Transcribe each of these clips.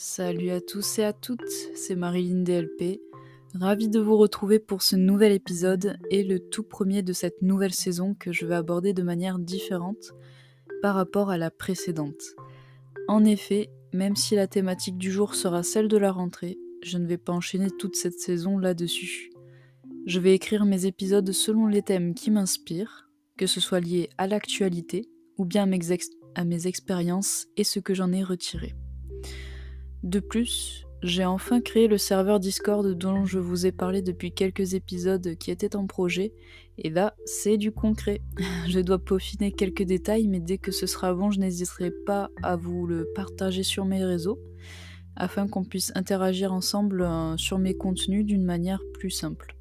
Salut à tous et à toutes, c'est Marilyn DLP. Ravie de vous retrouver pour ce nouvel épisode et le tout premier de cette nouvelle saison que je vais aborder de manière différente par rapport à la précédente. En effet, même si la thématique du jour sera celle de la rentrée, je ne vais pas enchaîner toute cette saison là-dessus. Je vais écrire mes épisodes selon les thèmes qui m'inspirent, que ce soit lié à l'actualité ou bien à mes, expériences et ce que j'en ai retiré. De plus, j'ai enfin créé le serveur Discord dont je vous ai parlé depuis quelques épisodes qui était en projet, et là, c'est du concret. je dois peaufiner quelques détails, mais dès que ce sera bon, je n'hésiterai pas à vous le partager sur mes réseaux, afin qu'on puisse interagir ensemble euh, sur mes contenus d'une manière plus simple.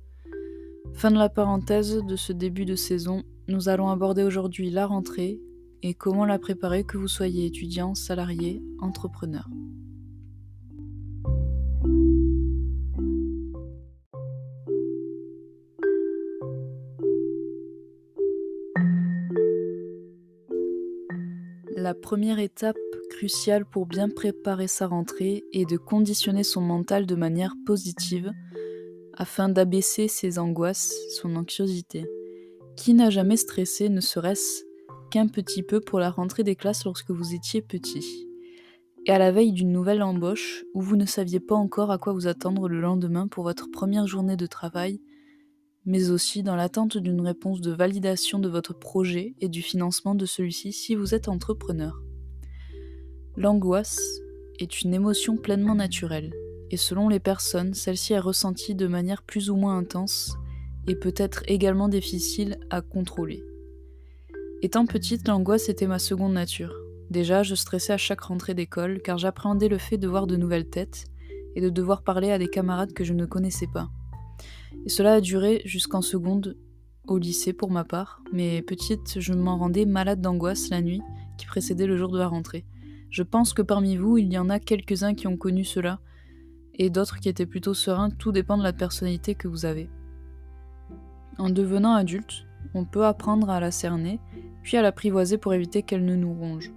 Fin de la parenthèse de ce début de saison, nous allons aborder aujourd'hui la rentrée et comment la préparer que vous soyez étudiant, salarié, entrepreneur. La première étape cruciale pour bien préparer sa rentrée est de conditionner son mental de manière positive afin d'abaisser ses angoisses, son anxiosité. Qui n'a jamais stressé ne serait-ce qu'un petit peu pour la rentrée des classes lorsque vous étiez petit? Et à la veille d'une nouvelle embauche, où vous ne saviez pas encore à quoi vous attendre le lendemain pour votre première journée de travail, mais aussi dans l'attente d'une réponse de validation de votre projet et du financement de celui-ci si vous êtes entrepreneur. L'angoisse est une émotion pleinement naturelle, et selon les personnes, celle-ci est ressentie de manière plus ou moins intense et peut être également difficile à contrôler. Étant petite, l'angoisse était ma seconde nature. Déjà, je stressais à chaque rentrée d'école car j'appréhendais le fait de voir de nouvelles têtes et de devoir parler à des camarades que je ne connaissais pas. Et cela a duré jusqu'en seconde au lycée pour ma part, mais petite, je m'en rendais malade d'angoisse la nuit qui précédait le jour de la rentrée. Je pense que parmi vous, il y en a quelques-uns qui ont connu cela, et d'autres qui étaient plutôt sereins, tout dépend de la personnalité que vous avez. En devenant adulte, on peut apprendre à la cerner, puis à l'apprivoiser pour éviter qu'elle ne nous ronge.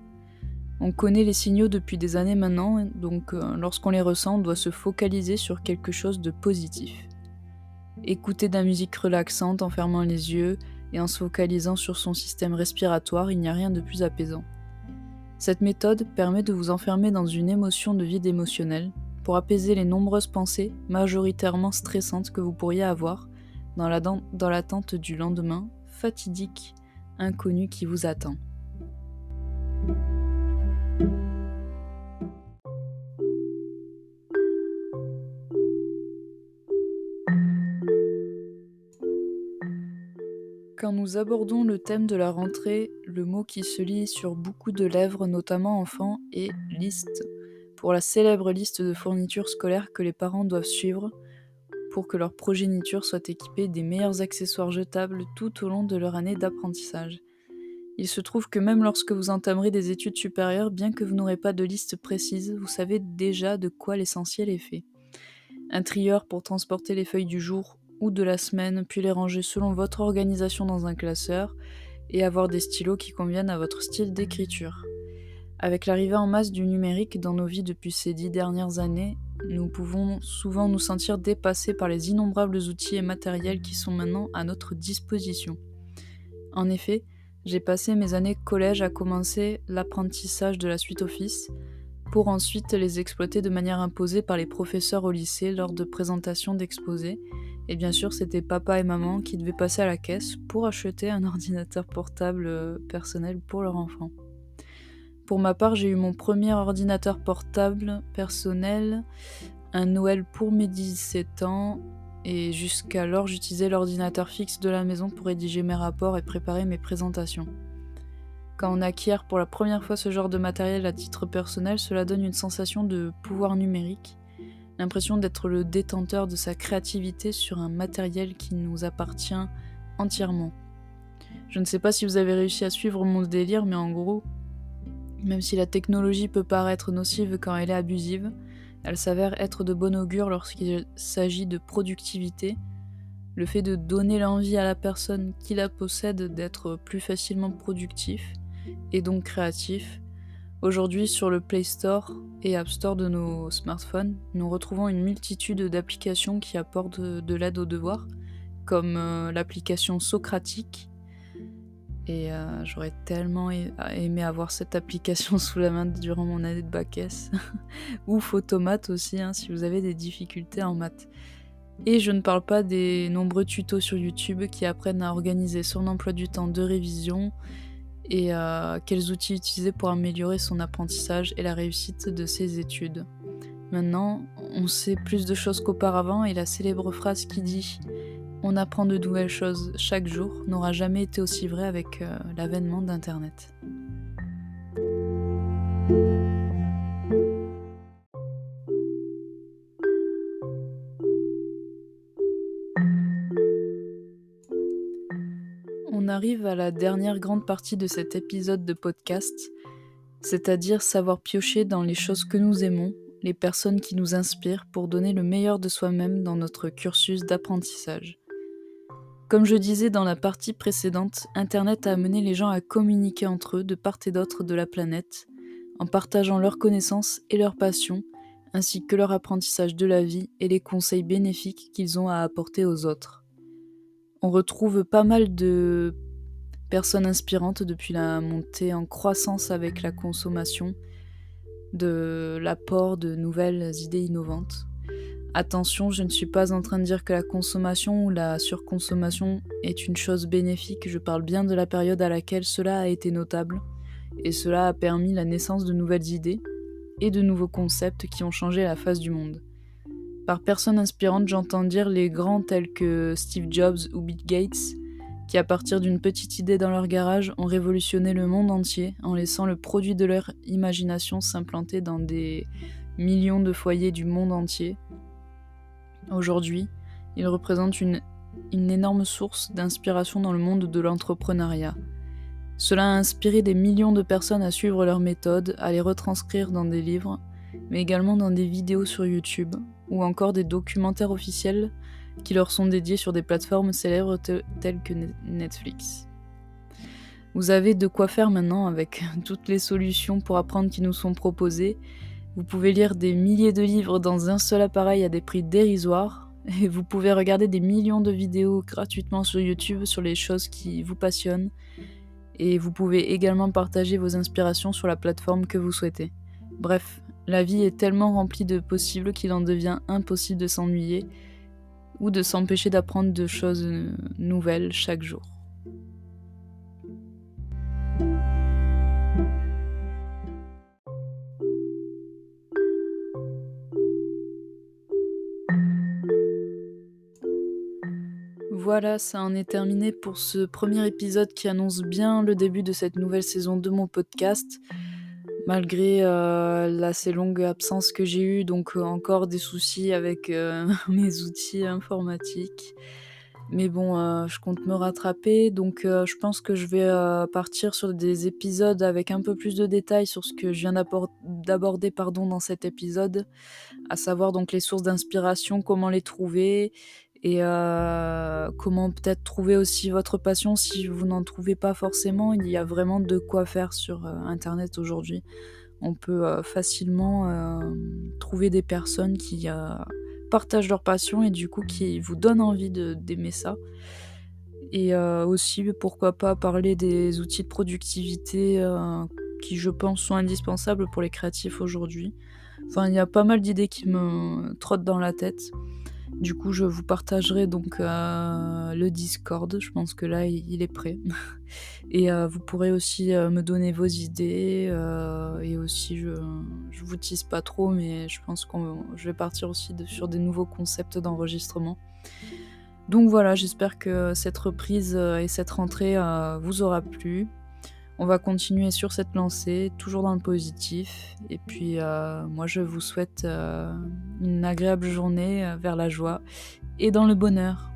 On connaît les signaux depuis des années maintenant, donc euh, lorsqu'on les ressent, on doit se focaliser sur quelque chose de positif écouter de la musique relaxante en fermant les yeux et en se focalisant sur son système respiratoire, il n'y a rien de plus apaisant. Cette méthode permet de vous enfermer dans une émotion de vide émotionnel pour apaiser les nombreuses pensées majoritairement stressantes que vous pourriez avoir dans l'attente du lendemain fatidique, inconnu qui vous attend. Nous abordons le thème de la rentrée, le mot qui se lit sur beaucoup de lèvres, notamment enfants, est liste, pour la célèbre liste de fournitures scolaires que les parents doivent suivre pour que leur progéniture soit équipée des meilleurs accessoires jetables tout au long de leur année d'apprentissage. Il se trouve que même lorsque vous entamerez des études supérieures, bien que vous n'aurez pas de liste précise, vous savez déjà de quoi l'essentiel est fait. Un trieur pour transporter les feuilles du jour ou de la semaine, puis les ranger selon votre organisation dans un classeur et avoir des stylos qui conviennent à votre style d'écriture. Avec l'arrivée en masse du numérique dans nos vies depuis ces dix dernières années, nous pouvons souvent nous sentir dépassés par les innombrables outils et matériels qui sont maintenant à notre disposition. En effet, j'ai passé mes années collège à commencer l'apprentissage de la suite Office, pour ensuite les exploiter de manière imposée par les professeurs au lycée lors de présentations d'exposés, et bien sûr, c'était papa et maman qui devaient passer à la caisse pour acheter un ordinateur portable euh, personnel pour leur enfant. Pour ma part, j'ai eu mon premier ordinateur portable personnel un Noël pour mes 17 ans et jusqu'alors j'utilisais l'ordinateur fixe de la maison pour rédiger mes rapports et préparer mes présentations. Quand on acquiert pour la première fois ce genre de matériel à titre personnel, cela donne une sensation de pouvoir numérique l'impression d'être le détenteur de sa créativité sur un matériel qui nous appartient entièrement. Je ne sais pas si vous avez réussi à suivre mon délire, mais en gros, même si la technologie peut paraître nocive quand elle est abusive, elle s'avère être de bon augure lorsqu'il s'agit de productivité. Le fait de donner l'envie à la personne qui la possède d'être plus facilement productif et donc créatif Aujourd'hui, sur le Play Store et App Store de nos smartphones, nous retrouvons une multitude d'applications qui apportent de l'aide aux devoirs, comme euh, l'application Socratique. Et euh, j'aurais tellement aimé avoir cette application sous la main durant mon année de bac S. Ou Photomat aussi, hein, si vous avez des difficultés en maths. Et je ne parle pas des nombreux tutos sur YouTube qui apprennent à organiser son emploi du temps de révision et euh, quels outils utiliser pour améliorer son apprentissage et la réussite de ses études. Maintenant, on sait plus de choses qu'auparavant et la célèbre phrase qui dit On apprend de nouvelles choses chaque jour n'aura jamais été aussi vraie avec euh, l'avènement d'Internet. Arrive à la dernière grande partie de cet épisode de podcast, c'est-à-dire savoir piocher dans les choses que nous aimons, les personnes qui nous inspirent pour donner le meilleur de soi-même dans notre cursus d'apprentissage. Comme je disais dans la partie précédente, Internet a amené les gens à communiquer entre eux de part et d'autre de la planète, en partageant leurs connaissances et leurs passions, ainsi que leur apprentissage de la vie et les conseils bénéfiques qu'ils ont à apporter aux autres on retrouve pas mal de personnes inspirantes depuis la montée en croissance avec la consommation, de l'apport de nouvelles idées innovantes. Attention, je ne suis pas en train de dire que la consommation ou la surconsommation est une chose bénéfique, je parle bien de la période à laquelle cela a été notable, et cela a permis la naissance de nouvelles idées et de nouveaux concepts qui ont changé la face du monde. Par personnes inspirantes, j'entends dire les grands tels que Steve Jobs ou Bill Gates, qui à partir d'une petite idée dans leur garage ont révolutionné le monde entier en laissant le produit de leur imagination s'implanter dans des millions de foyers du monde entier. Aujourd'hui, ils représentent une, énorme source d'inspiration dans le monde de l'entrepreneuriat. Cela a inspiré des millions de personnes à suivre leurs méthodes, à les retranscrire dans des livres, mais également dans des vidéos sur YouTube, ou encore des documentaires officiels qui leur sont dédiés sur des plateformes célèbres telles que Netflix. Vous avez de quoi faire maintenant avec toutes les solutions pour apprendre qui nous sont proposées. Vous pouvez lire des milliers de livres dans un seul appareil à des prix dérisoires. Et vous pouvez regarder des millions de vidéos gratuitement sur YouTube sur les choses qui vous passionnent. Et vous pouvez également partager vos inspirations sur la plateforme que vous souhaitez. Bref, la vie est tellement remplie de possibles qu'il en devient impossible de s'ennuyer ou de s'empêcher d'apprendre de choses nouvelles chaque jour. Voilà, ça en est terminé pour ce premier épisode qui annonce bien le début de cette nouvelle saison de mon podcast malgré euh, l'assez longue absence que j'ai eue, donc euh, encore des soucis avec euh, mes outils informatiques. Mais bon, je compte me rattraper, donc je pense que je vais partir sur des épisodes avec un peu plus de détails sur ce que je viens d'aborder pardon, dans cet épisode, à savoir donc les sources d'inspiration, comment les trouver, et euh, comment peut-être trouver aussi votre passion si vous n'en trouvez pas forcément? Il y a vraiment de quoi faire sur euh, Internet aujourd'hui. On peut euh, facilement trouver des personnes qui partagent leur passion et du coup qui vous donnent envie d'aimer ça. Et aussi, pourquoi pas parler des outils de productivité qui, je pense, sont indispensables pour les créatifs aujourd'hui. Enfin, il y a pas mal d'idées qui me trottent dans la tête. Du coup, je vous partagerai donc euh, le Discord. Je pense que là, il est prêt. et euh, vous pourrez aussi euh, me donner vos idées. et aussi, je, je vous tease pas trop, mais je pense que je vais partir aussi sur des nouveaux concepts d'enregistrement. Donc voilà, j'espère que cette reprise et cette rentrée vous aura plu. On va continuer sur cette lancée, toujours dans le positif. Et puis, euh, moi, je vous souhaite euh, une agréable journée euh, vers la joie et dans le bonheur.